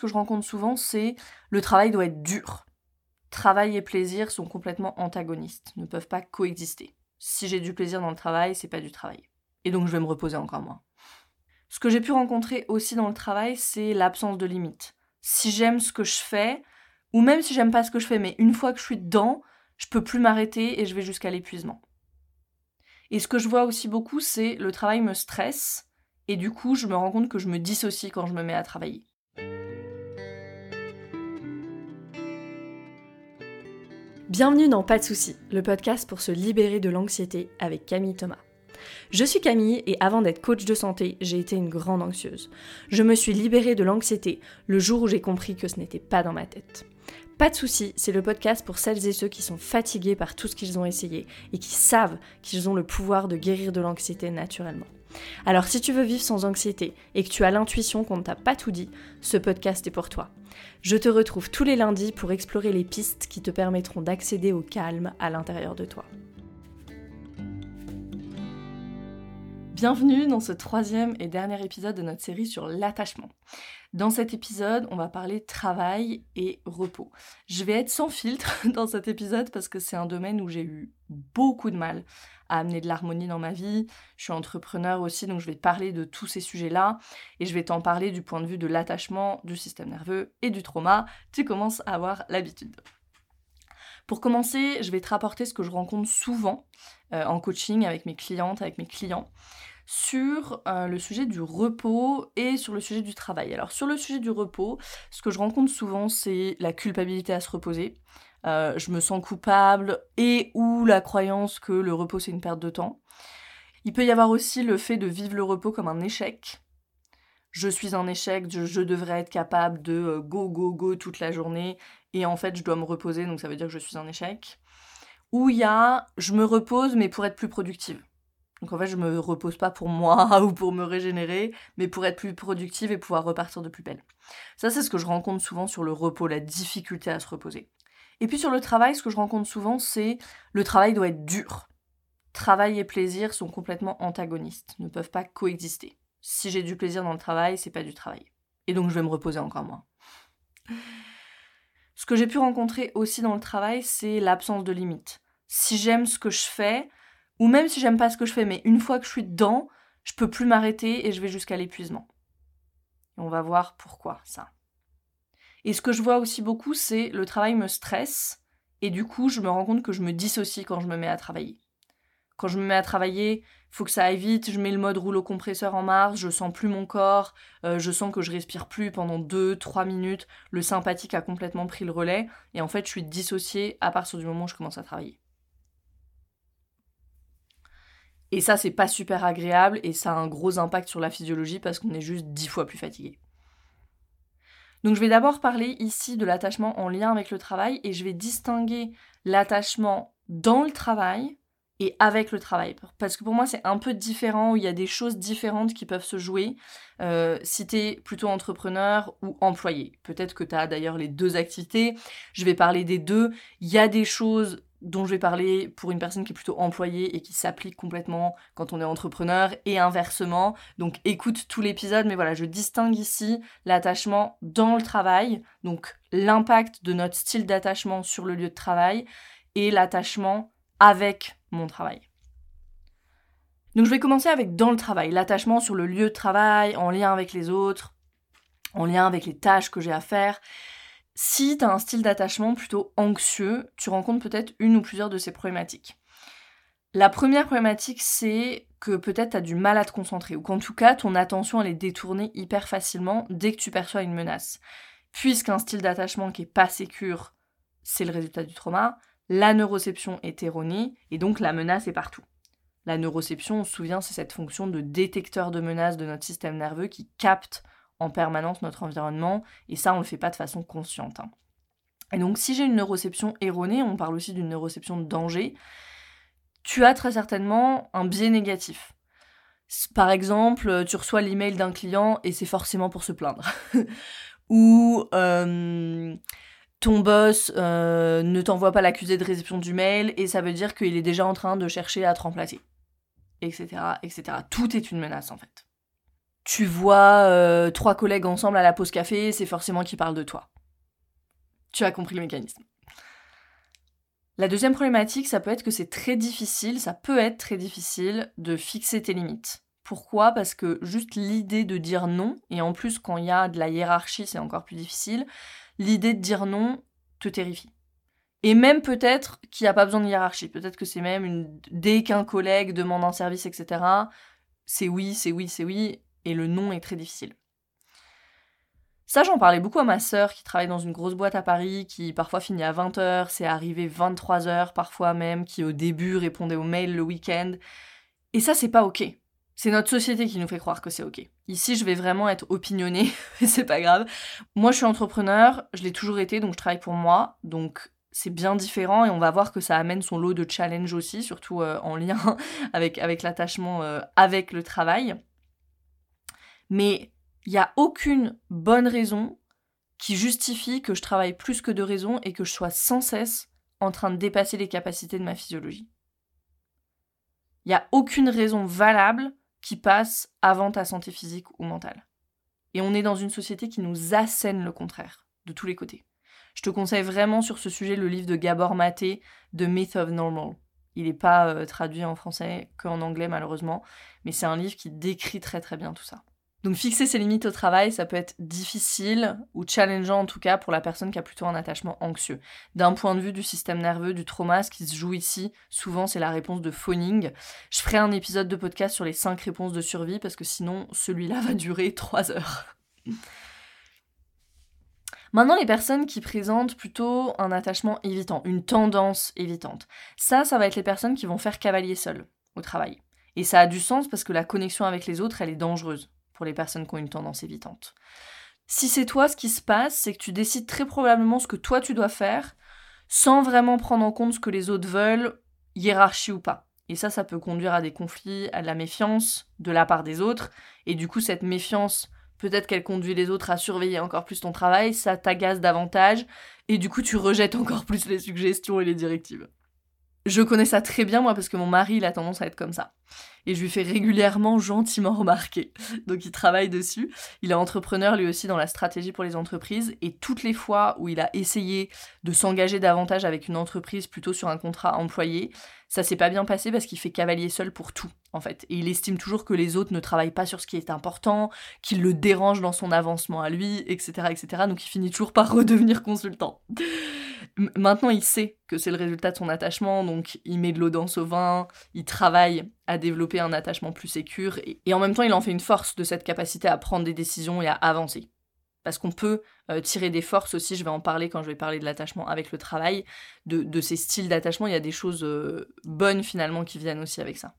que je rencontre souvent, c'est le travail doit être dur. Travail et plaisir sont complètement antagonistes, ne peuvent pas coexister. Si j'ai du plaisir dans le travail, c'est pas du travail. Et donc je vais me reposer encore moins. Ce que j'ai pu rencontrer aussi dans le travail, c'est l'absence de limite. Si j'aime ce que je fais, ou même si j'aime pas ce que je fais, mais une fois que je suis dedans, je peux plus m'arrêter et je vais jusqu'à l'épuisement. Et ce que je vois aussi beaucoup, c'est le travail me stresse, et du coup, je me rends compte que je me dissocie quand je me mets à travailler. Bienvenue dans Pas de soucis, le podcast pour se libérer de l'anxiété avec Camille Thomas. Je suis Camille et avant d'être coach de santé, j'ai été une grande anxieuse. Je me suis libérée de l'anxiété le jour où j'ai compris que ce n'était pas dans ma tête. Pas de soucis, c'est le podcast pour celles et ceux qui sont fatigués par tout ce qu'ils ont essayé et qui savent qu'ils ont le pouvoir de guérir de l'anxiété naturellement. Alors si tu veux vivre sans anxiété et que tu as l'intuition qu'on ne t'a pas tout dit, ce podcast est pour toi. Je te retrouve tous les lundis pour explorer les pistes qui te permettront d'accéder au calme à l'intérieur de toi. Bienvenue dans ce troisième et dernier épisode de notre série sur l'attachement. Dans cet épisode, on va parler travail et repos. Je vais être sans filtre dans cet épisode parce que c'est un domaine où j'ai eu beaucoup de mal amener de l'harmonie dans ma vie. Je suis entrepreneur aussi, donc je vais te parler de tous ces sujets-là et je vais t'en parler du point de vue de l'attachement, du système nerveux et du trauma. Tu commences à avoir l'habitude. Pour commencer, je vais te rapporter ce que je rencontre souvent euh, en coaching avec mes clientes, avec mes clients sur euh, le sujet du repos et sur le sujet du travail. Alors sur le sujet du repos, ce que je rencontre souvent, c'est la culpabilité à se reposer. Euh, je me sens coupable et ou la croyance que le repos c'est une perte de temps. Il peut y avoir aussi le fait de vivre le repos comme un échec. Je suis un échec, je, devrais être capable de euh, go go go toute la journée et en fait je dois me reposer donc ça veut dire que je suis un échec. Ou il y a je me repose mais pour être plus productive. Donc en fait, je me repose pas pour moi ou pour me régénérer, mais pour être plus productive et pouvoir repartir de plus belle. Ça, c'est ce que je rencontre souvent sur le repos, la difficulté à se reposer. Et puis sur le travail, ce que je rencontre souvent, c'est le travail doit être dur. Travail et plaisir sont complètement antagonistes, ne peuvent pas coexister. Si j'ai du plaisir dans le travail, c'est pas du travail. Et donc je vais me reposer encore moins. Ce que j'ai pu rencontrer aussi dans le travail, c'est l'absence de limites. Si j'aime ce que je fais, ou même si j'aime pas ce que je fais, mais une fois que je suis dedans, je peux plus m'arrêter et je vais jusqu'à l'épuisement. On va voir pourquoi ça. Et ce que je vois aussi beaucoup, c'est le travail me stresse et du coup, je me rends compte que je me dissocie quand je me mets à travailler. Quand je me mets à travailler, faut que ça aille vite, je mets le mode rouleau compresseur en marche, je sens plus mon corps, euh, je sens que je respire plus pendant 2-3 minutes, le sympathique a complètement pris le relais, et en fait je suis dissociée à partir du moment où je commence à travailler. Et ça, c'est pas super agréable et ça a un gros impact sur la physiologie parce qu'on est juste dix fois plus fatigué. Donc je vais d'abord parler ici de l'attachement en lien avec le travail et je vais distinguer l'attachement dans le travail et avec le travail. Parce que pour moi, c'est un peu différent, où il y a des choses différentes qui peuvent se jouer euh, si tu es plutôt entrepreneur ou employé. Peut-être que tu as d'ailleurs les deux activités. Je vais parler des deux. Il y a des choses dont je vais parler pour une personne qui est plutôt employée et qui s'applique complètement quand on est entrepreneur et inversement. Donc écoute tout l'épisode, mais voilà, je distingue ici l'attachement dans le travail, donc l'impact de notre style d'attachement sur le lieu de travail et l'attachement avec mon travail. Donc je vais commencer avec dans le travail, l'attachement sur le lieu de travail, en lien avec les autres, en lien avec les tâches que j'ai à faire. Si tu as un style d'attachement plutôt anxieux, tu rencontres peut-être une ou plusieurs de ces problématiques. La première problématique, c'est que peut-être tu as du mal à te concentrer, ou qu'en tout cas, ton attention, elle est détournée hyper facilement dès que tu perçois une menace. Puisqu'un style d'attachement qui est pas sécure, c'est le résultat du trauma, la neuroception est erronée, et donc la menace est partout. La neuroception, on se souvient, c'est cette fonction de détecteur de menace de notre système nerveux qui capte en permanence notre environnement, et ça, on ne le fait pas de façon consciente. Hein. Et donc, si j'ai une neuroception erronée, on parle aussi d'une neuroception de danger, tu as très certainement un biais négatif. Par exemple, tu reçois l'email d'un client et c'est forcément pour se plaindre. Ou euh, ton boss euh, ne t'envoie pas l'accusé de réception du mail et ça veut dire qu'il est déjà en train de chercher à te remplacer. Etc. etc. Tout est une menace en fait. Tu vois euh, trois collègues ensemble à la pause café, c'est forcément qu'ils parlent de toi. Tu as compris le mécanisme. La deuxième problématique, ça peut être que c'est très difficile, ça peut être très difficile de fixer tes limites. Pourquoi? Parce que juste l'idée de dire non, et en plus quand il y a de la hiérarchie, c'est encore plus difficile, l'idée de dire non te terrifie. Et même peut-être qu'il n'y a pas besoin de hiérarchie. Peut-être que c'est même une... dès qu'un collègue demande un service, etc., c'est oui, c'est oui, c'est oui, et le non est très difficile. Ça, j'en parlais beaucoup à ma sœur qui travaille dans une grosse boîte à Paris, qui parfois finit à 20h, c'est arrivé 23h parfois même, qui au début répondait aux mails le week-end. Et ça, c'est pas ok. C'est notre société qui nous fait croire que c'est ok. Ici, je vais vraiment être opinionnée, mais c'est pas grave. Moi, je suis entrepreneur, je l'ai toujours été, donc je travaille pour moi, donc c'est bien différent et on va voir que ça amène son lot de challenges aussi, surtout euh, en lien avec, avec l'attachement euh, avec le travail. Mais il n'y a aucune bonne raison qui justifie que je travaille plus que de raison et que je sois sans cesse en train de dépasser les capacités de ma physiologie. Il n'y a aucune raison valable qui passe avant ta santé physique ou mentale. Et on est dans une société qui nous assène le contraire, de tous les côtés. Je te conseille vraiment sur ce sujet le livre de Gabor Maté, The Myth of Normal. Il n'est pas euh, traduit en français qu'en anglais malheureusement, mais c'est un livre qui décrit très très bien tout ça. Donc fixer ses limites au travail, ça peut être difficile ou challengeant en tout cas pour la personne qui a plutôt un attachement anxieux. D'un point de vue du système nerveux, du trauma, ce qui se joue ici, souvent c'est la réponse de phoning. Je ferai un épisode de podcast sur les 5 réponses de survie parce que sinon celui-là va durer 3 heures. Maintenant, les personnes qui présentent plutôt un attachement évitant, une tendance évitante, ça, ça va être les personnes qui vont faire cavalier seul au travail. Et ça a du sens parce que la connexion avec les autres, elle est dangereuse pour les personnes qui ont une tendance évitante. Si c'est toi, ce qui se passe, c'est que tu décides très probablement ce que toi tu dois faire, sans vraiment prendre en compte ce que les autres veulent, hiérarchie ou pas. Et ça, ça peut conduire à des conflits, à de la méfiance de la part des autres. Et du coup, cette méfiance peut-être qu'elle conduit les autres à surveiller encore plus ton travail, ça t'agace davantage, et du coup tu rejettes encore plus les suggestions et les directives. Je connais ça très bien moi parce que mon mari il a tendance à être comme ça. Et je lui fais régulièrement gentiment remarquer. Donc il travaille dessus. Il est entrepreneur lui aussi dans la stratégie pour les entreprises. Et toutes les fois où il a essayé de s'engager davantage avec une entreprise plutôt sur un contrat employé, ça s'est pas bien passé parce qu'il fait cavalier seul pour tout en fait. Et il estime toujours que les autres ne travaillent pas sur ce qui est important, qu'il le dérange dans son avancement à lui, etc. etc. Donc il finit toujours par redevenir consultant. Maintenant, il sait que c'est le résultat de son attachement, donc il met de l'eau dans au vin, il travaille à développer un attachement plus sécure, et, en même temps, il en fait une force de cette capacité à prendre des décisions et à avancer. Parce qu'on peut euh, tirer des forces aussi, je vais en parler quand je vais parler de l'attachement avec le travail, de, ces styles d'attachement, il y a des choses euh, bonnes finalement qui viennent aussi avec ça.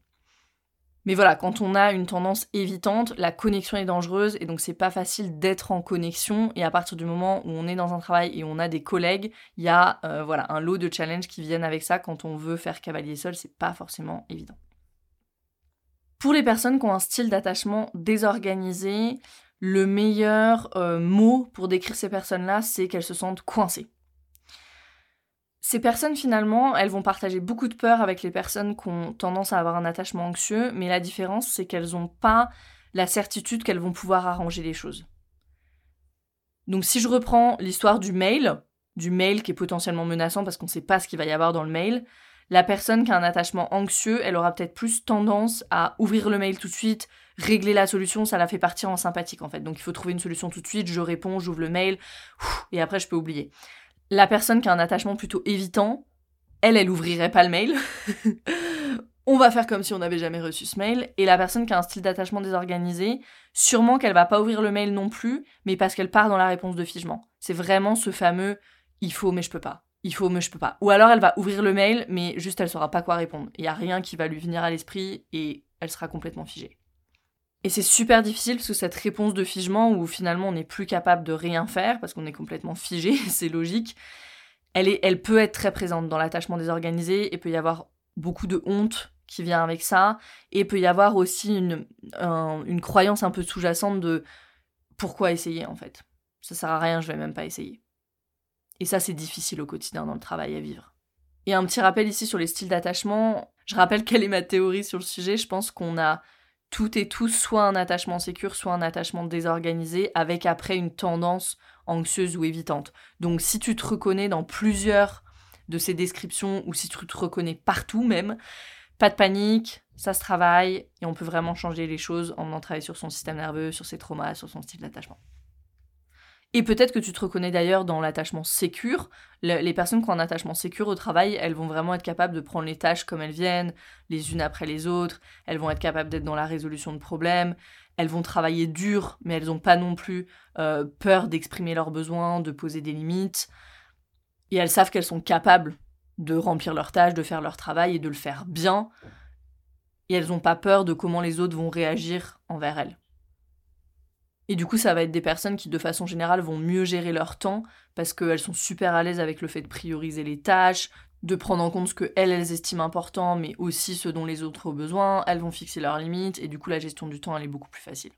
Mais voilà, quand on a une tendance évitante, la connexion est dangereuse et donc c'est pas facile d'être en connexion. Et à partir du moment où on est dans un travail et on a des collègues, il y a euh, voilà un lot de challenges qui viennent avec ça. Quand on veut faire cavalier seul, c'est pas forcément évident. Pour les personnes qui ont un style d'attachement désorganisé, le meilleur euh, mot pour décrire ces personnes-là, c'est qu'elles se sentent coincées. Ces personnes, finalement, elles vont partager beaucoup de peur avec les personnes qui ont tendance à avoir un attachement anxieux, mais la différence, c'est qu'elles n'ont pas la certitude qu'elles vont pouvoir arranger les choses. Donc si je reprends l'histoire du mail, du mail qui est potentiellement menaçant parce qu'on ne sait pas ce qu'il va y avoir dans le mail, la personne qui a un attachement anxieux, elle aura peut-être plus tendance à ouvrir le mail tout de suite, régler la solution, ça la fait partir en sympathique en fait. Donc il faut trouver une solution tout de suite, je réponds, j'ouvre le mail, et après je peux oublier. La personne qui a un attachement plutôt évitant, elle, elle ouvrirait pas le mail. on va faire comme si on n'avait jamais reçu ce mail. Et la personne qui a un style d'attachement désorganisé, sûrement qu'elle va pas ouvrir le mail non plus, mais parce qu'elle part dans la réponse de figement. C'est vraiment ce fameux il faut mais je peux pas. Il faut mais je peux pas. Ou alors elle va ouvrir le mail, mais juste elle saura pas quoi répondre. Il y a rien qui va lui venir à l'esprit et elle sera complètement figée. Et c'est super difficile parce que cette réponse de figement où finalement on n'est plus capable de rien faire parce qu'on est complètement figé, c'est logique, elle, peut être très présente dans l'attachement désorganisé et peut y avoir beaucoup de honte qui vient avec ça et peut y avoir aussi une, une croyance un peu sous-jacente de pourquoi essayer en fait. Ça sert à rien, je vais même pas essayer. Et ça c'est difficile au quotidien dans le travail à vivre. Et un petit rappel ici sur les styles d'attachement, je rappelle quelle est ma théorie sur le sujet, je pense qu'on a toutes et tous soit un attachement sécure, soit un attachement désorganisé, avec après une tendance anxieuse ou évitante. Donc si tu te reconnais dans plusieurs de ces descriptions, ou si tu te reconnais partout même, pas de panique, ça se travaille, et on peut vraiment changer les choses en travailler sur son système nerveux, sur ses traumas, sur son style d'attachement. Et peut-être que tu te reconnais d'ailleurs dans l'attachement sécure. les personnes qui ont un attachement sécure au travail, elles vont vraiment être capables de prendre les tâches comme elles viennent, les unes après les autres. Elles vont être capables d'être dans la résolution de problèmes. Elles vont travailler dur, mais elles n'ont pas non plus euh, peur d'exprimer leurs besoins, de poser des limites. Et elles savent qu'elles sont capables de remplir leurs tâches, de faire leur travail et de le faire bien. Et elles n'ont pas peur de comment les autres vont réagir envers elles. Et du coup, ça va être des personnes qui, de façon générale, vont mieux gérer leur temps parce qu'elles sont super à l'aise avec le fait de prioriser les tâches, de prendre en compte ce que elles, estiment important, mais aussi ce dont les autres ont besoin. Elles vont fixer leurs limites et du coup, la gestion du temps, elle est beaucoup plus facile.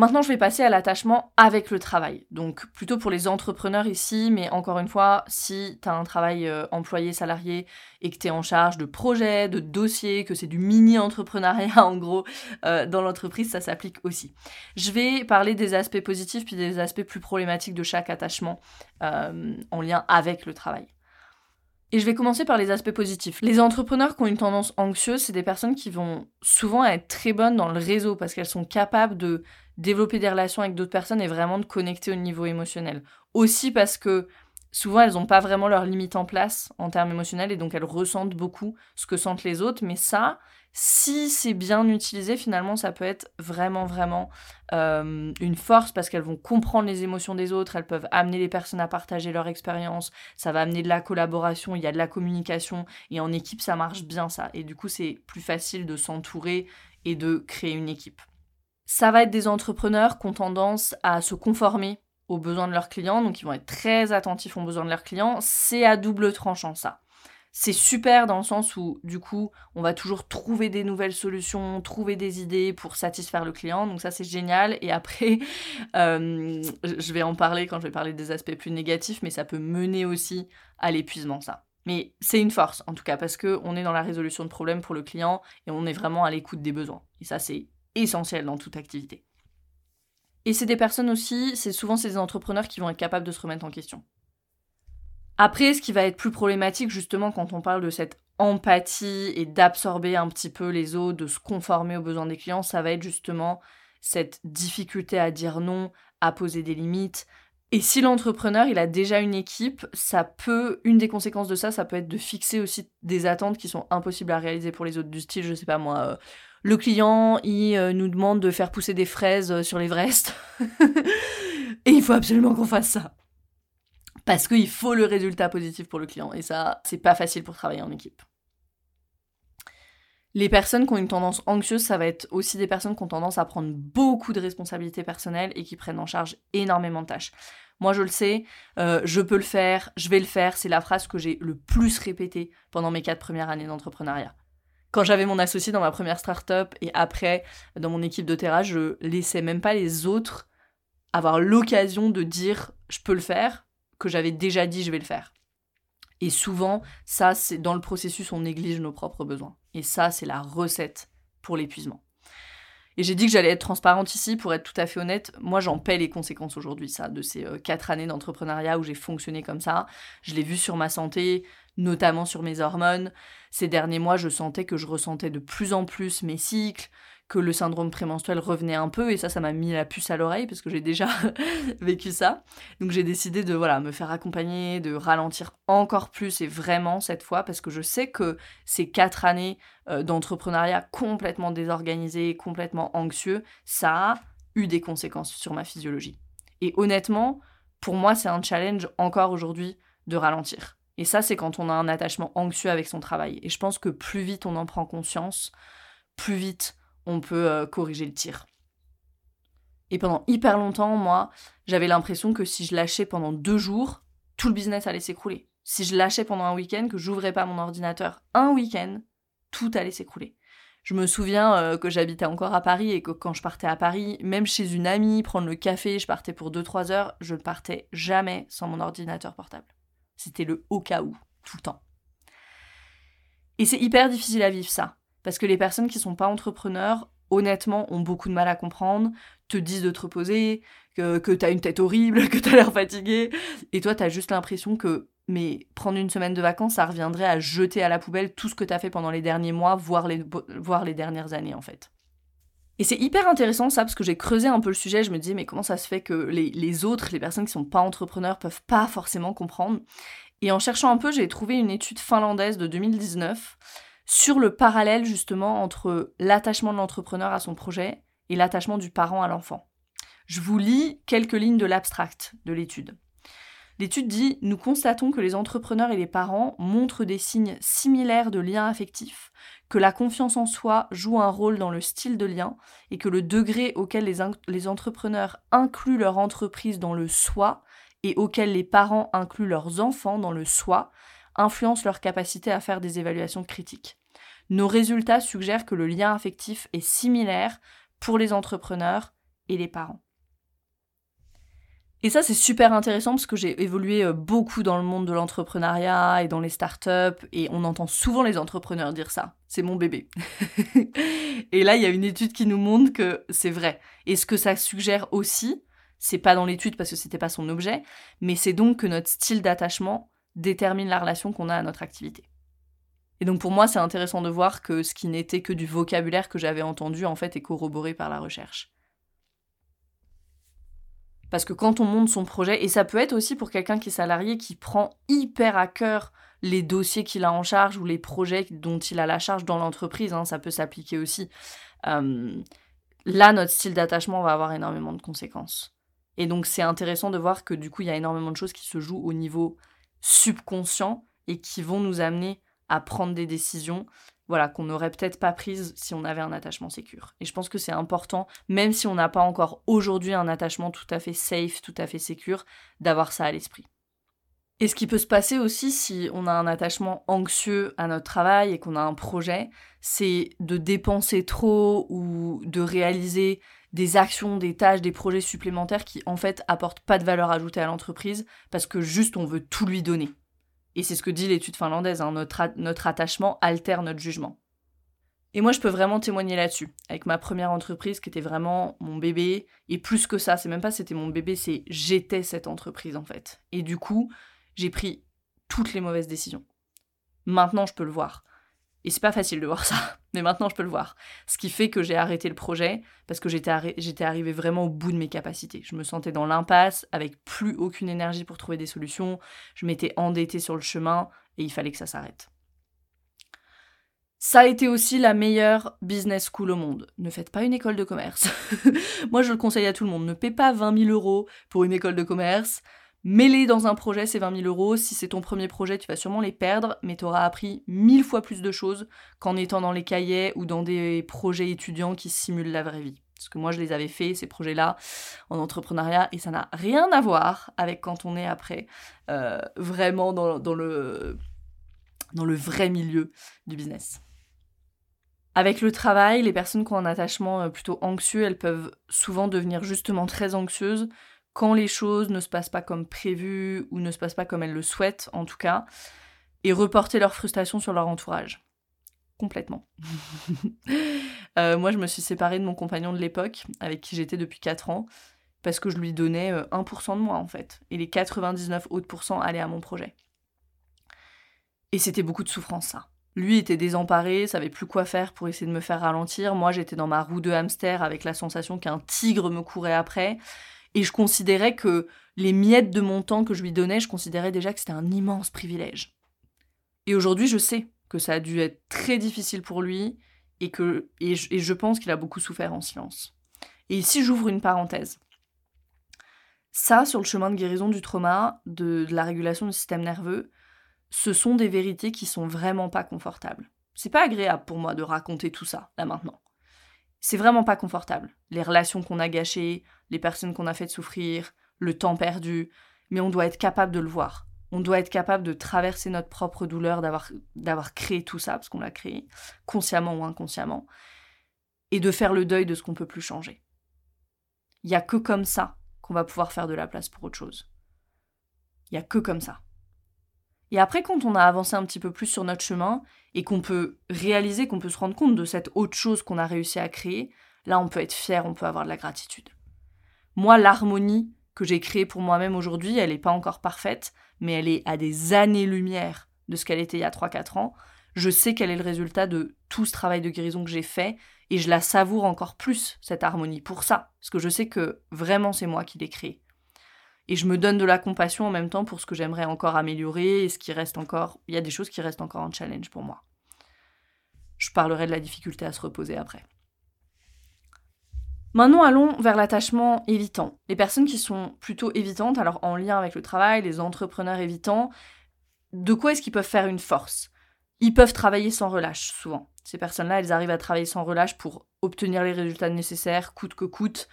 Maintenant, je vais passer à l'attachement avec le travail. Donc, plutôt pour les entrepreneurs ici, mais encore une fois, si tu as un travail euh, employé-salarié et que tu es en charge de projets, de dossiers, que c'est du mini-entrepreneuriat en gros euh, dans l'entreprise, ça s'applique aussi. Je vais parler des aspects positifs puis des aspects plus problématiques de chaque attachement euh, en lien avec le travail. Et je vais commencer par les aspects positifs. Les entrepreneurs qui ont une tendance anxieuse, c'est des personnes qui vont souvent être très bonnes dans le réseau parce qu'elles sont capables de développer des relations avec d'autres personnes et vraiment de connecter au niveau émotionnel. Aussi parce que souvent elles n'ont pas vraiment leurs limites en place en termes émotionnels et donc elles ressentent beaucoup ce que sentent les autres. Mais ça, si c'est bien utilisé, finalement, ça peut être vraiment, vraiment euh, une force parce qu'elles vont comprendre les émotions des autres, elles peuvent amener les personnes à partager leur expérience, ça va amener de la collaboration, il y a de la communication et en équipe, ça marche bien ça. Et du coup, c'est plus facile de s'entourer et de créer une équipe. Ça va être des entrepreneurs qui ont tendance à se conformer aux besoins de leurs clients, donc ils vont être très attentifs aux besoins de leurs clients. C'est à double tranchant ça. C'est super dans le sens où, du coup, on va toujours trouver des nouvelles solutions, trouver des idées pour satisfaire le client. Donc ça, c'est génial. Et après, euh, je vais en parler quand je vais parler des aspects plus négatifs, mais ça peut mener aussi à l'épuisement, ça. Mais c'est une force, en tout cas, parce qu'on est dans la résolution de problèmes pour le client et on est vraiment à l'écoute des besoins. Et ça, c'est essentiel dans toute activité. Et c'est des personnes aussi, c'est souvent ces entrepreneurs qui vont être capables de se remettre en question. Après, ce qui va être plus problématique justement quand on parle de cette empathie et d'absorber un petit peu les autres, de se conformer aux besoins des clients, ça va être justement cette difficulté à dire non, à poser des limites. Et si l'entrepreneur, il a déjà une équipe, ça peut, une des conséquences de ça, ça peut être de fixer aussi des attentes qui sont impossibles à réaliser pour les autres, du style, je sais pas moi, euh, le client, il euh, nous demande de faire pousser des fraises euh, sur l'Everest. et il faut absolument qu'on fasse ça. Parce qu'il faut le résultat positif pour le client. Et ça, c'est pas facile pour travailler en équipe. Les personnes qui ont une tendance anxieuse, ça va être aussi des personnes qui ont tendance à prendre beaucoup de responsabilités personnelles et qui prennent en charge énormément de tâches. Moi, je le sais, euh, je peux le faire, je vais le faire. C'est la phrase que j'ai le plus répétée pendant mes quatre premières années d'entrepreneuriat quand j'avais mon associé dans ma première start-up et après dans mon équipe de terrain, je laissais même pas les autres avoir l'occasion de dire je peux le faire, que j'avais déjà dit je vais le faire. Et souvent, ça, c'est dans le processus, on néglige nos propres besoins. Et ça, c'est la recette pour l'épuisement. Et j'ai dit que j'allais être transparente ici, pour être tout à fait honnête, moi j'en paie les conséquences aujourd'hui, ça, de ces euh, quatre années d'entrepreneuriat où j'ai fonctionné comme ça. Je l'ai vu sur ma santé, notamment sur mes hormones. Ces derniers mois, je sentais que je ressentais de plus en plus mes cycles, que le syndrome prémenstruel revenait un peu et ça ça m'a mis la puce à l'oreille parce que j'ai déjà vécu ça. Donc j'ai décidé de voilà, me faire accompagner, de ralentir encore plus et vraiment cette fois parce que je sais que ces quatre années euh, d'entrepreneuriat complètement désorganisé, complètement anxieux, ça a eu des conséquences sur ma physiologie. Et honnêtement, pour moi, c'est un challenge encore aujourd'hui de ralentir. Et ça, c'est quand on a un attachement anxieux avec son travail. Et je pense que plus vite on en prend conscience, plus vite on peut euh, corriger le tir. Et pendant hyper longtemps, moi, j'avais l'impression que si je lâchais pendant deux jours, tout le business allait s'écrouler. Si je lâchais pendant un week-end, que j'ouvrais pas mon ordinateur un week-end, tout allait s'écrouler. Je me souviens euh, que j'habitais encore à Paris et que quand je partais à Paris, même chez une amie, prendre le café, je partais pour 2-3 heures, je ne partais jamais sans mon ordinateur portable. C'était le au cas où, tout le temps. Et c'est hyper difficile à vivre ça. Parce que les personnes qui sont pas entrepreneurs, honnêtement, ont beaucoup de mal à comprendre, te disent de te reposer, que, que t'as une tête horrible, que t'as l'air fatigué, et toi t'as juste l'impression que mais prendre une semaine de vacances, ça reviendrait à jeter à la poubelle tout ce que t'as fait pendant les derniers mois, voire les, dernières années en fait. Et c'est hyper intéressant ça, parce que j'ai creusé un peu le sujet, je me disais, mais comment ça se fait que les, les autres, les personnes qui sont pas entrepreneurs, peuvent pas forcément comprendre? Et en cherchant un peu, j'ai trouvé une étude finlandaise de 2019 sur le parallèle justement entre l'attachement de l'entrepreneur à son projet et l'attachement du parent à l'enfant. Je vous lis quelques lignes de l'abstract de l'étude. L'étude dit Nous constatons que les entrepreneurs et les parents montrent des signes similaires de lien affectif, que la confiance en soi joue un rôle dans le style de lien et que le degré auquel les, les entrepreneurs incluent leur entreprise dans le soi et auquel les parents incluent leurs enfants dans le soi influence leur capacité à faire des évaluations critiques. Nos résultats suggèrent que le lien affectif est similaire pour les entrepreneurs et les parents. Et ça, c'est super intéressant parce que j'ai évolué euh, beaucoup dans le monde de l'entrepreneuriat et dans les startups, et on entend souvent les entrepreneurs dire ça. C'est mon bébé. et là, il y a une étude qui nous montre que c'est vrai. Et ce que ça suggère aussi, c'est pas dans l'étude parce que c'était pas son objet, mais c'est donc que notre style d'attachement détermine la relation qu'on a à notre activité. Et donc pour moi, c'est intéressant de voir que ce qui n'était que du vocabulaire que j'avais entendu, en fait, est corroboré par la recherche. Parce que quand on monte son projet, et ça peut être aussi pour quelqu'un qui est salarié, qui prend hyper à cœur les dossiers qu'il a en charge ou les projets dont il a la charge dans l'entreprise, hein, ça peut s'appliquer aussi. Euh, là, notre style d'attachement va avoir énormément de conséquences. Et donc c'est intéressant de voir que du coup, il y a énormément de choses qui se jouent au niveau subconscient et qui vont nous amener à prendre des décisions voilà, qu'on n'aurait peut-être pas prises si on avait un attachement sécure. Et je pense que c'est important, même si on n'a pas encore aujourd'hui un attachement tout à fait safe, tout à fait sécure, d'avoir ça à l'esprit. Et ce qui peut se passer aussi si on a un attachement anxieux à notre travail et qu'on a un projet, c'est de dépenser trop ou de réaliser des actions, des tâches, des projets supplémentaires qui en fait apportent pas de valeur ajoutée à l'entreprise parce que juste on veut tout lui donner. Et c'est ce que dit l'étude finlandaise, hein, notre, notre attachement altère notre jugement. Et moi, je peux vraiment témoigner là-dessus. Avec ma première entreprise qui était vraiment mon bébé, et plus que ça, c'est même pas c'était mon bébé, c'est j'étais cette entreprise en fait. Et du coup, j'ai pris toutes les mauvaises décisions. Maintenant, je peux le voir. Et c'est pas facile de voir ça, mais maintenant je peux le voir. Ce qui fait que j'ai arrêté le projet parce que j'étais, j'étais arrivé vraiment au bout de mes capacités. Je me sentais dans l'impasse, avec plus aucune énergie pour trouver des solutions. Je m'étais endettée sur le chemin et il fallait que ça s'arrête. Ça a été aussi la meilleure business school au monde. Ne faites pas une école de commerce. Moi, je le conseille à tout le monde. Ne paie pas 20 000 euros pour une école de commerce. Mêler dans un projet ces 20 000 euros. Si c'est ton premier projet, tu vas sûrement les perdre, mais tu auras appris mille fois plus de choses qu'en étant dans les cahiers ou dans des projets étudiants qui simulent la vraie vie. Parce que moi, je les avais fait, ces projets-là, en entrepreneuriat, et ça n'a rien à voir avec quand on est après euh, vraiment dans, dans, le, dans le vrai milieu du business. Avec le travail, les personnes qui ont un attachement euh, plutôt anxieux, elles peuvent souvent devenir justement très anxieuses quand les choses ne se passent pas comme prévu ou ne se passent pas comme elles le souhaitent en tout cas, et reporter leur frustration sur leur entourage. Complètement. Euh, moi, je me suis séparée de mon compagnon de l'époque, avec qui j'étais depuis 4 ans, parce que je lui donnais 1% euh, de moi en fait, et les 99 autres pourcents allaient à mon projet. Et c'était beaucoup de souffrance ça. Lui était désemparé, savait plus quoi faire pour essayer de me faire ralentir. Moi, j'étais dans ma roue de hamster avec la sensation qu'un tigre me courait après. Et je considérais que les miettes de mon temps que je lui donnais, je considérais déjà que c'était un immense privilège. Et aujourd'hui, je sais que ça a dû être très difficile pour lui et que et je, pense qu'il a beaucoup souffert en silence. Et ici, j'ouvre une parenthèse. Ça, sur le chemin de guérison du trauma, de, de la régulation du système nerveux, ce sont des vérités qui sont vraiment pas confortables. C'est pas agréable pour moi de raconter tout ça, là maintenant c'est vraiment pas confortable. Les relations qu'on a gâchées, les personnes qu'on a fait souffrir, le temps perdu, mais on doit être capable de le voir. On doit être capable de traverser notre propre douleur d'avoir, d'avoir créé tout ça, parce qu'on l'a créé, consciemment ou inconsciemment, et de faire le deuil de ce qu'on peut plus changer. Il n'y a que comme ça qu'on va pouvoir faire de la place pour autre chose. Il n'y a que comme ça. Et après, quand on a avancé un petit peu plus sur notre chemin et qu'on peut réaliser, qu'on peut se rendre compte de cette autre chose qu'on a réussi à créer, là, on peut être fier, on peut avoir de la gratitude. Moi, l'harmonie que j'ai créée pour moi-même aujourd'hui, elle n'est pas encore parfaite, mais elle est à des années-lumière de ce qu'elle était il y a 3-4 ans. Je sais quel est le résultat de tout ce travail de guérison que j'ai fait et je la savoure encore plus, cette harmonie, pour ça, parce que je sais que vraiment c'est moi qui l'ai créée. Et je me donne de la compassion en même temps pour ce que j'aimerais encore améliorer et ce qui reste encore. Il y a des choses qui restent encore un challenge pour moi. Je parlerai de la difficulté à se reposer après. Maintenant, allons vers l'attachement évitant. Les personnes qui sont plutôt évitantes, alors en lien avec le travail, les entrepreneurs évitants, de quoi est-ce qu'ils peuvent faire une force? Ils peuvent travailler sans relâche, souvent. Ces personnes-là, elles arrivent à travailler sans relâche pour obtenir les résultats nécessaires, coûte que coûte.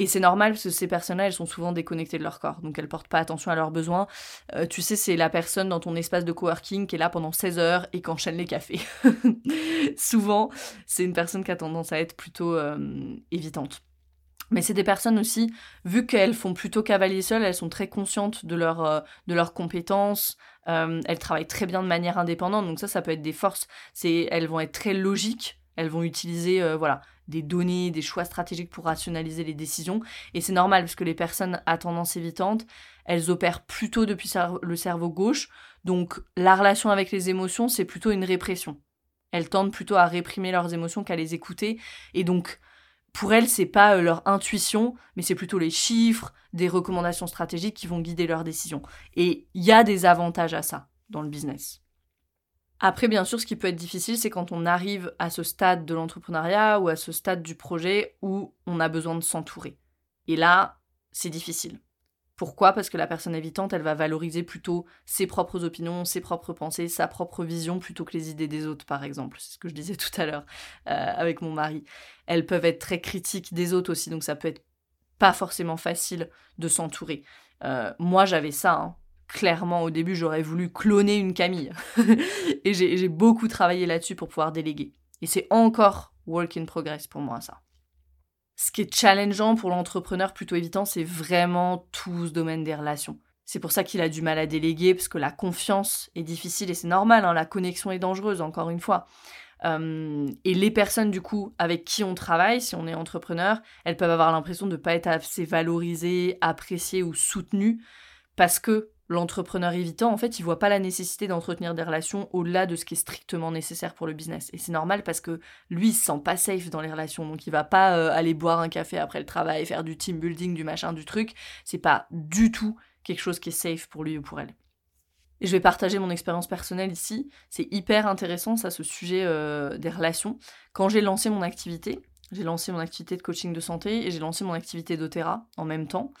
Et c'est normal parce que ces personnes-là, elles sont souvent déconnectées de leur corps, donc elles portent pas attention à leurs besoins. Euh, tu sais, c'est la personne dans ton espace de coworking qui est là pendant 16 heures et qui enchaîne les cafés. souvent, c'est une personne qui a tendance à être plutôt euh, évitante. Mais c'est des personnes aussi, vu qu'elles font plutôt cavalier seul, elles sont très conscientes de, leur, euh, de leurs compétences, elles travaillent très bien de manière indépendante, donc ça, ça peut être des forces. Elles vont être très logiques, elles vont utiliser, voilà, des données, des choix stratégiques pour rationaliser les décisions. Et c'est normal parce que les personnes à tendance évitante, elles opèrent plutôt depuis le cerveau gauche. Donc la relation avec les émotions, c'est plutôt une répression. Elles tendent plutôt à réprimer leurs émotions qu'à les écouter. Et donc pour elles, c'est pas euh, leur intuition, mais c'est plutôt les chiffres, des recommandations stratégiques qui vont guider leurs décisions. Et il y a des avantages à ça dans le business. Après, bien sûr, ce qui peut être difficile, c'est quand on arrive à ce stade de l'entrepreneuriat ou à ce stade du projet où on a besoin de s'entourer. Et là, c'est difficile. Pourquoi? Parce que la personne évitante, elle va valoriser plutôt ses propres opinions, ses propres pensées, sa propre vision plutôt que les idées des autres, par exemple. C'est ce que je disais tout à l'heure euh, avec mon mari. Elles peuvent être très critiques des autres aussi, donc ça peut être pas forcément facile de s'entourer. Euh, moi, j'avais ça. Hein clairement au début j'aurais voulu cloner une Camille. et j'ai beaucoup travaillé là-dessus pour pouvoir déléguer. Et c'est encore work in progress pour moi ça. Ce qui est challengeant pour l'entrepreneur plutôt évitant, c'est vraiment tout ce domaine des relations. C'est pour ça qu'il a du mal à déléguer, parce que la confiance est difficile et c'est normal, hein, la connexion est dangereuse, encore une fois. Euh, et les personnes, du coup, avec qui on travaille, si on est entrepreneur, elles peuvent avoir l'impression de ne pas être assez valorisées, appréciées ou soutenues, parce que l'entrepreneur évitant, en fait, il voit pas la nécessité d'entretenir des relations au-delà de ce qui est strictement nécessaire pour le business. Et c'est normal parce que lui, il se sent pas safe dans les relations, donc il va pas euh, aller boire un café après le travail, faire du team building, du machin, du truc. C'est pas du tout quelque chose qui est safe pour lui ou pour elle. Et je vais partager mon expérience personnelle ici. C'est hyper intéressant, ça, ce sujet euh, des relations. Quand j'ai lancé mon activité, j'ai lancé mon activité de coaching de santé et j'ai lancé mon activité d'Otera en même temps.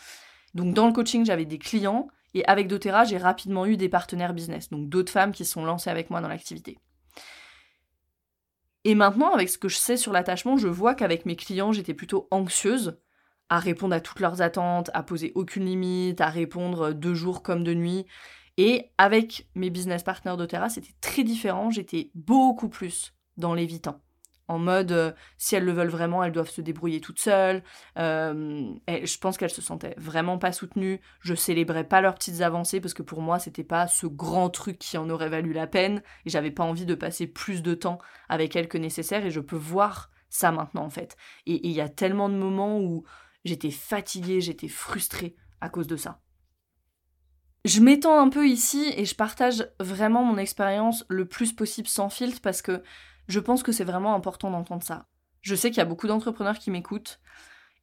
Donc dans le coaching, j'avais des clients et avec doTERRA, j'ai rapidement eu des partenaires business, donc d'autres femmes qui sont lancées avec moi dans l'activité. Et maintenant, avec ce que je sais sur l'attachement, je vois qu'avec mes clients, j'étais plutôt anxieuse à répondre à toutes leurs attentes, à poser aucune limite, à répondre de jour comme de nuit. Et avec mes business partners doTERRA, c'était très différent, j'étais beaucoup plus dans l'évitant en mode euh, si elles le veulent vraiment, elles doivent se débrouiller toutes seules. Euh, je pense qu'elles se sentaient vraiment pas soutenues. Je célébrais pas leurs petites avancées parce que pour moi c'était pas ce grand truc qui en aurait valu la peine et j'avais pas envie de passer plus de temps avec elles que nécessaire et je peux voir ça maintenant en fait. Et il y a tellement de moments où j'étais fatiguée, j'étais frustrée à cause de ça. Je m'étends un peu ici et je partage vraiment mon expérience le plus possible sans filtre parce que je pense que c'est vraiment important d'entendre ça. Je sais qu'il y a beaucoup d'entrepreneurs qui m'écoutent.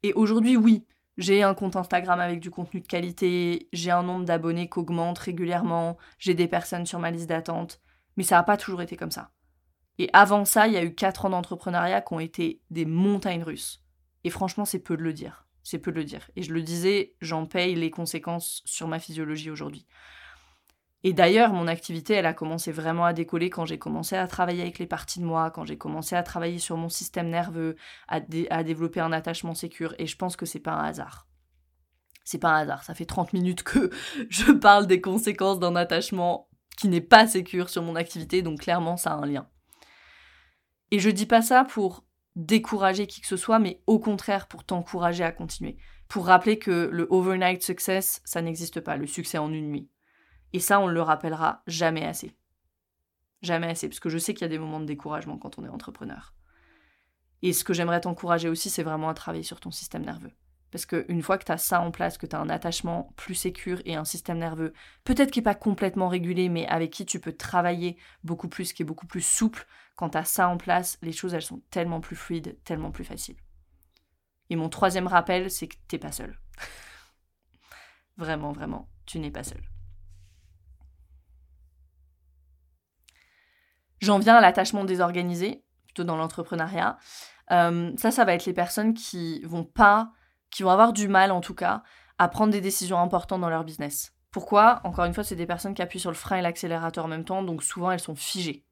Et aujourd'hui, oui, j'ai un compte Instagram avec du contenu de qualité, j'ai un nombre d'abonnés qui augmente régulièrement, j'ai des personnes sur ma liste d'attente. Mais ça n'a pas toujours été comme ça. Et avant ça, il y a eu 4 ans d'entrepreneuriat qui ont été des montagnes russes. Et franchement, c'est peu de le dire. C'est peu de le dire. Et je le disais, j'en paye les conséquences sur ma physiologie aujourd'hui. Et d'ailleurs, mon activité, elle a commencé vraiment à décoller quand j'ai commencé à travailler avec les parties de moi, quand j'ai commencé à travailler sur mon système nerveux, à, développer un attachement sécure. Et je pense que c'est pas un hasard. C'est pas un hasard. Ça fait 30 minutes que je parle des conséquences d'un attachement qui n'est pas sécure sur mon activité, donc clairement, ça a un lien. Et je dis pas ça pour décourager qui que ce soit, mais au contraire pour t'encourager à continuer. Pour rappeler que le overnight success, ça n'existe pas, le succès en une nuit. Et ça, on le rappellera jamais assez. Jamais assez, parce que je sais qu'il y a des moments de découragement quand on est entrepreneur. Et ce que j'aimerais t'encourager aussi, c'est vraiment à travailler sur ton système nerveux. Parce qu'une fois que tu as ça en place, que tu as un attachement plus sécur et un système nerveux, peut-être qui n'est pas complètement régulé, mais avec qui tu peux travailler beaucoup plus, qui est beaucoup plus souple, quand tu as ça en place, les choses, elles sont tellement plus fluides, tellement plus faciles. Et mon troisième rappel, c'est que t'es pas seul. vraiment, vraiment, tu n'es pas seul. J'en viens à l'attachement désorganisé, plutôt dans l'entrepreneuriat. Euh, ça, ça va être les personnes qui vont pas qui vont avoir du mal en tout cas à prendre des décisions importantes dans leur business. Pourquoi? Encore une fois, c'est des personnes qui appuient sur le frein et l'accélérateur en même temps, donc souvent elles sont figées.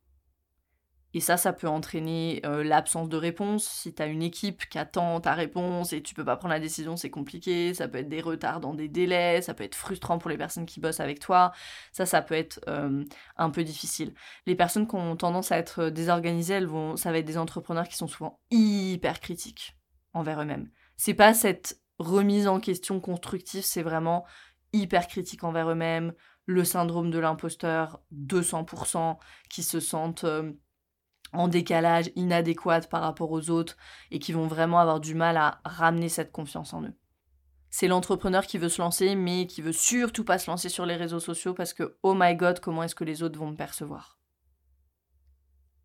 Et ça, ça peut entraîner euh, l'absence de réponse. Si tu as une équipe qui attend ta réponse et tu peux pas prendre la décision, c'est compliqué. Ça peut être des retards dans des délais, ça peut être frustrant pour les personnes qui bossent avec toi. Ça, ça peut être euh, un peu difficile. Les personnes qui ont tendance à être désorganisées, elles vont, ça va être des entrepreneurs qui sont souvent hyper critiques envers eux-mêmes. C'est pas cette remise en question constructive, c'est vraiment hyper critique envers eux-mêmes, le syndrome de l'imposteur 200%, qui se sentent euh, en décalage, inadéquat par rapport aux autres et qui vont vraiment avoir du mal à ramener cette confiance en eux. C'est l'entrepreneur qui veut se lancer mais qui veut surtout pas se lancer sur les réseaux sociaux parce que oh my god, comment est-ce que les autres vont me percevoir?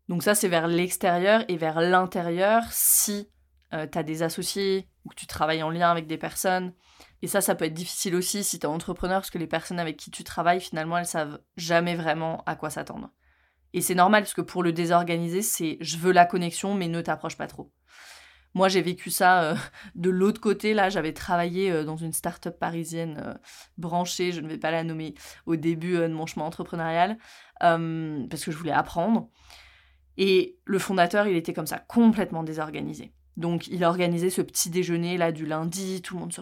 Donc ça c'est vers l'extérieur et vers l'intérieur si euh, tu as des associés ou que tu travailles en lien avec des personnes. Et ça, ça peut être difficile aussi si tu es entrepreneur, parce que les personnes avec qui tu travailles, finalement, elles savent jamais vraiment à quoi s'attendre. Et c'est normal, parce que pour le désorganiser, c'est je veux la connexion, mais ne t'approche pas trop. Moi, j'ai vécu ça euh, de l'autre côté. Là, j'avais travaillé euh, dans une start-up parisienne branchée, je ne vais pas la nommer, au début de mon chemin entrepreneurial, parce que je voulais apprendre. Et le fondateur, il était comme ça, complètement désorganisé. Donc il a organisé ce petit déjeuner là du lundi, tout le monde se,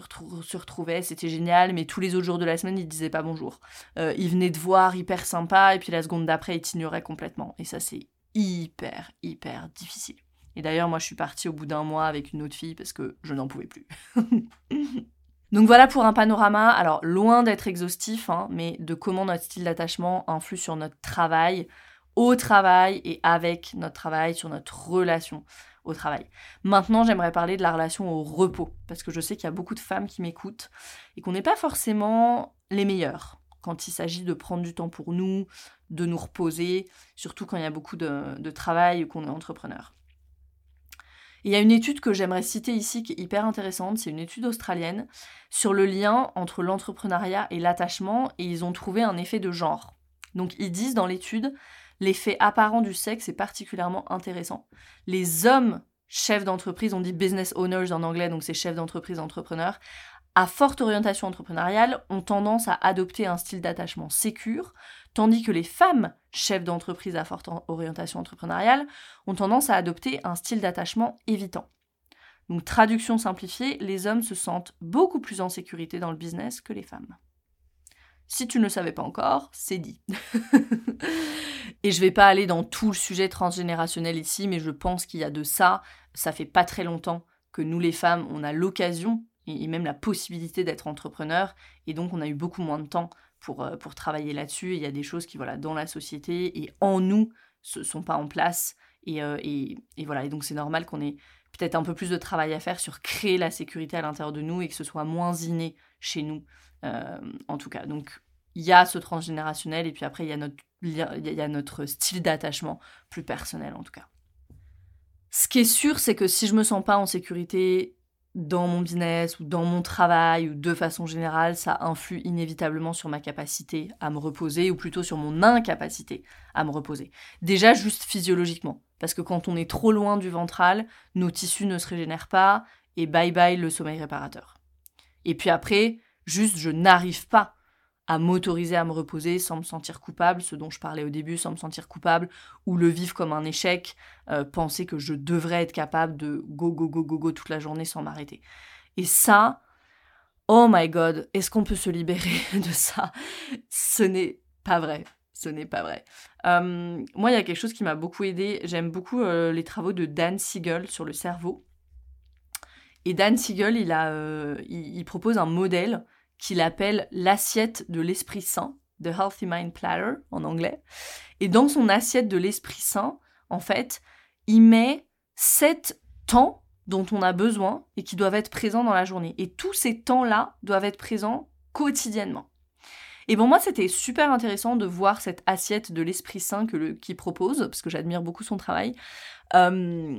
retrouvait, c'était génial, mais tous les autres jours de la semaine, il disait pas bonjour. Euh, il venait de voir, hyper sympa, et puis la seconde d'après, il t'ignorait complètement. Et ça, c'est hyper, hyper difficile. Et d'ailleurs, moi, je suis partie au bout d'un mois avec une autre fille parce que je n'en pouvais plus. Donc voilà pour un panorama, alors loin d'être exhaustif, hein, mais de comment notre style d'attachement influe sur notre travail, au travail et avec notre travail, sur notre relation au travail. Maintenant, j'aimerais parler de la relation au repos, parce que je sais qu'il y a beaucoup de femmes qui m'écoutent et qu'on n'est pas forcément les meilleures quand il s'agit de prendre du temps pour nous, de nous reposer, surtout quand il y a beaucoup de, travail ou qu'on est entrepreneur. Il y a une étude que j'aimerais citer ici qui est hyper intéressante, c'est une étude australienne sur le lien entre l'entrepreneuriat et l'attachement et ils ont trouvé un effet de genre. Donc ils disent dans l'étude L'effet apparent du sexe est particulièrement intéressant. Les hommes chefs d'entreprise, on dit business owners en anglais, donc c'est chefs d'entreprise, entrepreneurs, à forte orientation entrepreneuriale, ont tendance à adopter un style d'attachement sécure, tandis que les femmes chefs d'entreprise à forte orientation entrepreneuriale ont tendance à adopter un style d'attachement évitant. Donc traduction simplifiée, les hommes se sentent beaucoup plus en sécurité dans le business que les femmes. Si tu ne le savais pas encore, c'est dit. et je vais pas aller dans tout le sujet transgénérationnel ici, mais je pense qu'il y a de ça. Ça fait pas très longtemps que nous les femmes, on a l'occasion et même la possibilité d'être entrepreneurs, et donc on a eu beaucoup moins de temps pour, euh, pour travailler là-dessus. Il y a des choses qui, voilà, dans la société et en nous, ne sont pas en place. Et, euh, et, et voilà, et donc c'est normal qu'on ait peut-être un peu plus de travail à faire sur créer la sécurité à l'intérieur de nous et que ce soit moins inné chez nous euh, en tout cas. Donc il y a ce transgénérationnel et puis après il y a notre, il y a notre style d'attachement plus personnel en tout cas. Ce qui est sûr, c'est que si je me sens pas en sécurité dans mon business ou dans mon travail ou de façon générale, ça influe inévitablement sur ma capacité à me reposer ou plutôt sur mon incapacité à me reposer. Déjà juste physiologiquement, parce que quand on est trop loin du ventral, nos tissus ne se régénèrent pas et bye bye le sommeil réparateur. Et puis après, Juste, je n'arrive pas à m'autoriser à me reposer sans me sentir coupable, ce dont je parlais au début, sans me sentir coupable, ou le vivre comme un échec, euh, penser que je devrais être capable de go, go, go, go, go toute la journée sans m'arrêter. Et ça, oh my god, est-ce qu'on peut se libérer de ça? Ce n'est pas vrai. Ce n'est pas vrai. Euh, moi, il y a quelque chose qui m'a beaucoup aidé. J'aime beaucoup euh, les travaux de Dan Siegel sur le cerveau. Et Dan Siegel, il, a, il propose un modèle qu'il appelle l'assiette de l'Esprit Saint. The Healthy Mind Platter en anglais. Et dans son assiette de l'Esprit Saint, en fait, il met sept temps dont on a besoin et qui doivent être présents dans la journée. Et tous ces temps-là doivent être présents quotidiennement. Et pour moi, c'était super intéressant de voir cette assiette de l'Esprit Saint qu'il propose, parce que j'admire beaucoup son travail. Euh,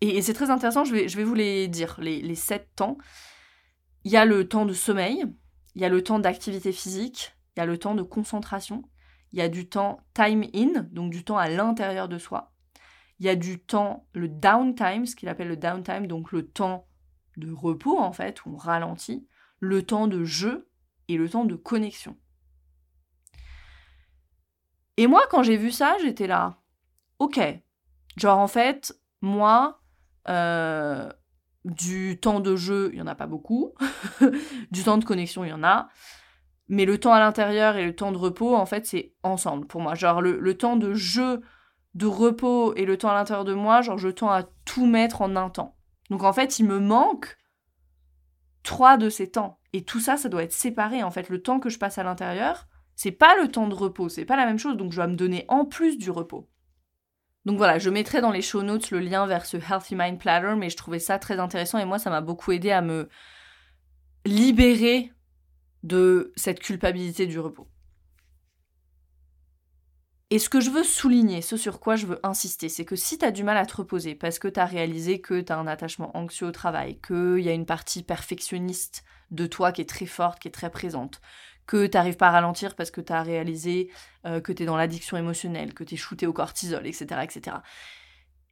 et, c'est très intéressant, je vais, vous les dire, les sept temps. Il y a le temps de sommeil, il y a le temps d'activité physique, il y a le temps de concentration, il y a du temps time in, donc du temps à l'intérieur de soi. Il y a du temps, le downtime, ce qu'il appelle le downtime, donc le temps de repos en fait, où on ralentit, le temps de jeu et le temps de connexion. Et moi, quand j'ai vu ça, j'étais là, ok, genre en fait, moi, euh, du temps de jeu, il n'y en a pas beaucoup, du temps de connexion, il y en a, mais le temps à l'intérieur et le temps de repos, en fait, c'est ensemble pour moi. Genre le temps de jeu de repos et le temps à l'intérieur de moi, genre je tends à tout mettre en un temps. Donc en fait, il me manque trois de ces temps. Et tout ça, ça doit être séparé. En fait, le temps que je passe à l'intérieur, c'est pas le temps de repos, c'est pas la même chose. Donc je dois me donner en plus du repos. Donc voilà, je mettrai dans les show notes le lien vers ce Healthy Mind Platter, mais je trouvais ça très intéressant et moi, ça m'a beaucoup aidé à me libérer de cette culpabilité du repos. Et ce que je veux souligner, ce sur quoi je veux insister, c'est que si tu as du mal à te reposer parce que tu as réalisé que tu as un attachement anxieux au travail, qu'il y a une partie perfectionniste de toi qui est très forte, qui est très présente, que tu n'arrives pas à ralentir parce que tu as réalisé euh, que tu es dans l'addiction émotionnelle, que tu es shooté au cortisol, etc., etc.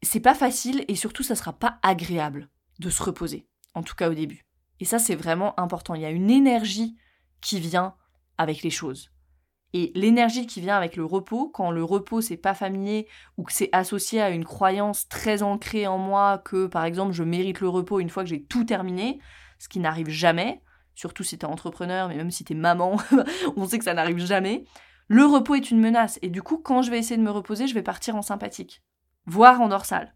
C'est pas facile et surtout ça sera pas agréable de se reposer, en tout cas au début. Et ça c'est vraiment important. Il y a une énergie qui vient avec les choses. Et l'énergie qui vient avec le repos, quand le repos c'est pas familier ou que c'est associé à une croyance très ancrée en moi que par exemple je mérite le repos une fois que j'ai tout terminé, ce qui n'arrive jamais, surtout si t'es entrepreneur, mais même si t'es maman, on sait que ça n'arrive jamais. Le repos est une menace et du coup quand je vais essayer de me reposer, je vais partir en sympathique, voire en dorsale.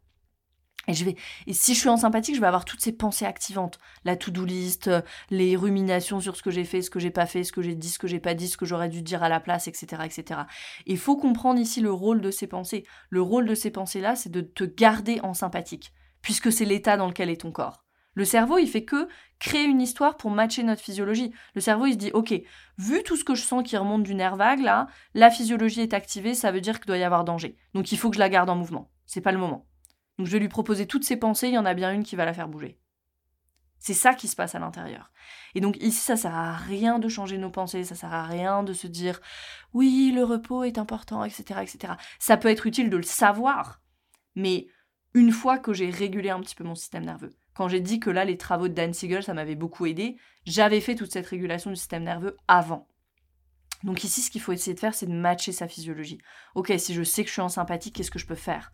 Et, je vais, et si je suis en sympathique, je vais avoir toutes ces pensées activantes. La to-do list, euh, les ruminations sur ce que j'ai fait, ce que j'ai pas fait, ce que j'ai dit, ce que j'ai pas dit, ce que j'aurais dû dire à la place, etc. etc. Il faut comprendre ici le rôle de ces pensées. Le rôle de ces pensées-là, c'est de te garder en sympathique, puisque c'est l'état dans lequel est ton corps. Le cerveau, il fait que créer une histoire pour matcher notre physiologie. Le cerveau, il se dit, ok, vu tout ce que je sens qui remonte du nerf vague, là, la physiologie est activée, ça veut dire qu'il doit y avoir danger. Donc il faut que je la garde en mouvement. C'est pas le moment. Donc je vais lui proposer toutes ses pensées, il y en a bien une qui va la faire bouger. C'est ça qui se passe à l'intérieur. Et donc ici, ça sert à rien de changer nos pensées, ça sert à rien de se dire oui, le repos est important, etc., etc. Ça peut être utile de le savoir, mais une fois que j'ai régulé un petit peu mon système nerveux, quand j'ai dit que là, les travaux de Dan Siegel, ça m'avait beaucoup aidé, j'avais fait toute cette régulation du système nerveux avant. Donc ici, ce qu'il faut essayer de faire, c'est de matcher sa physiologie. Ok, si je sais que je suis en sympathie, qu'est-ce que je peux faire?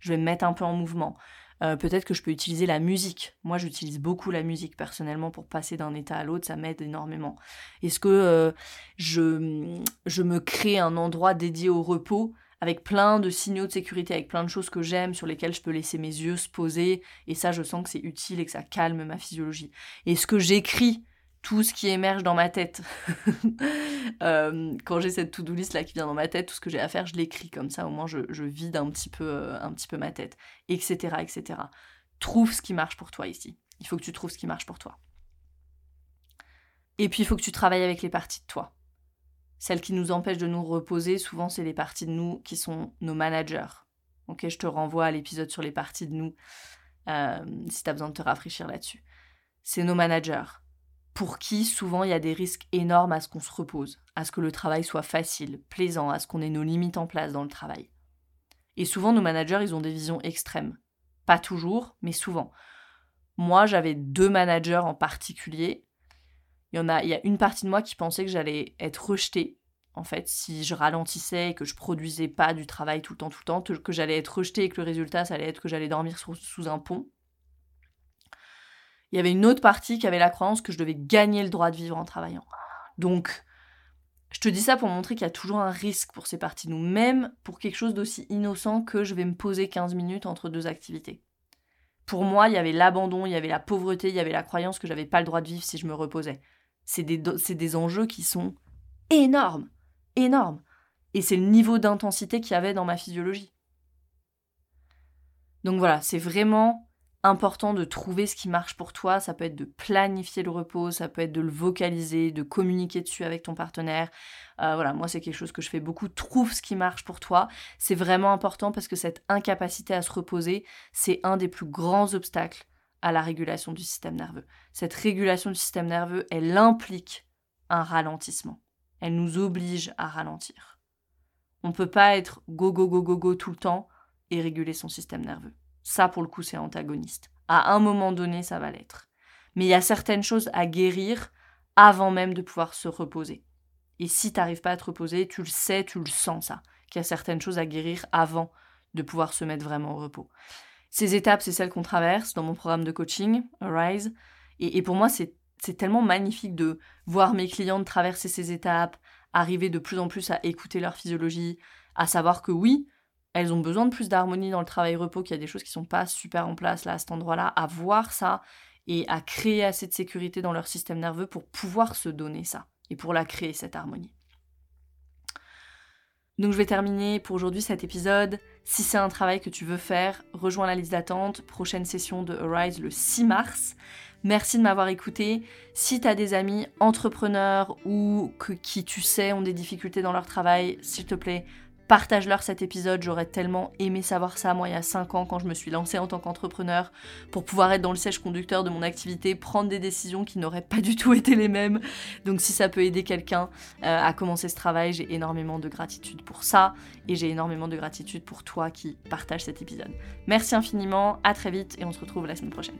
Je vais me mettre un peu en mouvement. Euh, peut-être que je peux utiliser la musique. Moi, j'utilise beaucoup la musique personnellement pour passer d'un état à l'autre, ça m'aide énormément. Est-ce que euh, je, je me crée un endroit dédié au repos? Avec plein de signaux de sécurité, avec plein de choses que j'aime, sur lesquelles je peux laisser mes yeux se poser, et ça, je sens que c'est utile et que ça calme ma physiologie. Est-ce que j'écris tout ce qui émerge dans ma tête. Euh, quand j'ai cette to-do list là qui vient dans ma tête, tout ce que j'ai à faire, je l'écris comme ça, au moins je, vide un petit, peu, euh, un petit peu ma tête, etc., etc. Trouve ce qui marche pour toi ici. Il faut que tu trouves ce qui marche pour toi. Et puis il faut que tu travailles avec les parties de toi. Celles qui nous empêchent de nous reposer, souvent c'est les parties de nous qui sont nos managers. Ok, je te renvoie à l'épisode sur les parties de nous euh, si tu as besoin de te rafraîchir là-dessus. C'est nos managers pour qui souvent il y a des risques énormes à ce qu'on se repose, à ce que le travail soit facile, plaisant, à ce qu'on ait nos limites en place dans le travail. Et souvent nos managers, ils ont des visions extrêmes. Pas toujours, mais souvent. Moi, j'avais deux managers en particulier. Il y en a, il y a une partie de moi qui pensait que j'allais être rejetée, en fait, si je ralentissais et que je produisais pas du travail tout le temps, tout le temps, que j'allais être rejetée et que le résultat, ça allait être que j'allais dormir sous un pont il y avait une autre partie qui avait la croyance que je devais gagner le droit de vivre en travaillant. Donc, je te dis ça pour montrer qu'il y a toujours un risque pour ces parties nous, même pour quelque chose d'aussi innocent que je vais me poser 15 minutes entre deux activités. Pour moi, il y avait l'abandon, il y avait la pauvreté, il y avait la croyance que j'avais pas le droit de vivre si je me reposais. C'est des, des enjeux qui sont énormes. énorme. Et c'est le niveau d'intensité qu'il y avait dans ma physiologie. Donc voilà, c'est vraiment important de trouver ce qui marche pour toi. Ça peut être de planifier le repos, ça peut être de le vocaliser, de communiquer dessus avec ton partenaire. Euh, voilà, moi c'est quelque chose que je fais beaucoup. Trouve ce qui marche pour toi. C'est vraiment important parce que cette incapacité à se reposer, c'est un des plus grands obstacles à la régulation du système nerveux. Cette régulation du système nerveux, elle implique un ralentissement. Elle nous oblige à ralentir. On ne peut pas être go go go go go tout le temps et réguler son système nerveux. Ça, pour le coup, c'est antagoniste. À un moment donné, ça va l'être. Mais il y a certaines choses à guérir avant même de pouvoir se reposer. Et si tu n'arrives pas à te reposer, tu le sais, tu le sens ça, qu'il y a certaines choses à guérir avant de pouvoir se mettre vraiment au repos. Ces étapes, c'est celles qu'on traverse dans mon programme de coaching, Arise. Et, pour moi, c'est tellement magnifique de voir mes clientes traverser ces étapes, arriver de plus en plus à écouter leur physiologie, à savoir que oui, elles ont besoin de plus d'harmonie dans le travail-repos, qu'il y a des choses qui sont pas super en place là à cet endroit-là, à voir ça et à créer assez de sécurité dans leur système nerveux pour pouvoir se donner ça et pour la créer cette harmonie. Donc je vais terminer pour aujourd'hui cet épisode. Si c'est un travail que tu veux faire, rejoins la liste d'attente. Prochaine session de Arise le 6 mars. Merci de m'avoir écouté. Si tu des amis entrepreneurs ou que, qui tu sais ont des difficultés dans leur travail, s'il te plaît, Partage-leur cet épisode, j'aurais tellement aimé savoir ça, moi, il y a 5 ans, quand je me suis lancée en tant qu'entrepreneur, pour pouvoir être dans le siège conducteur de mon activité, prendre des décisions qui n'auraient pas du tout été les mêmes. Donc si ça peut aider quelqu'un euh, à commencer ce travail, j'ai énormément de gratitude pour ça, et j'ai énormément de gratitude pour toi qui partage cet épisode. Merci infiniment, à très vite, et on se retrouve la semaine prochaine.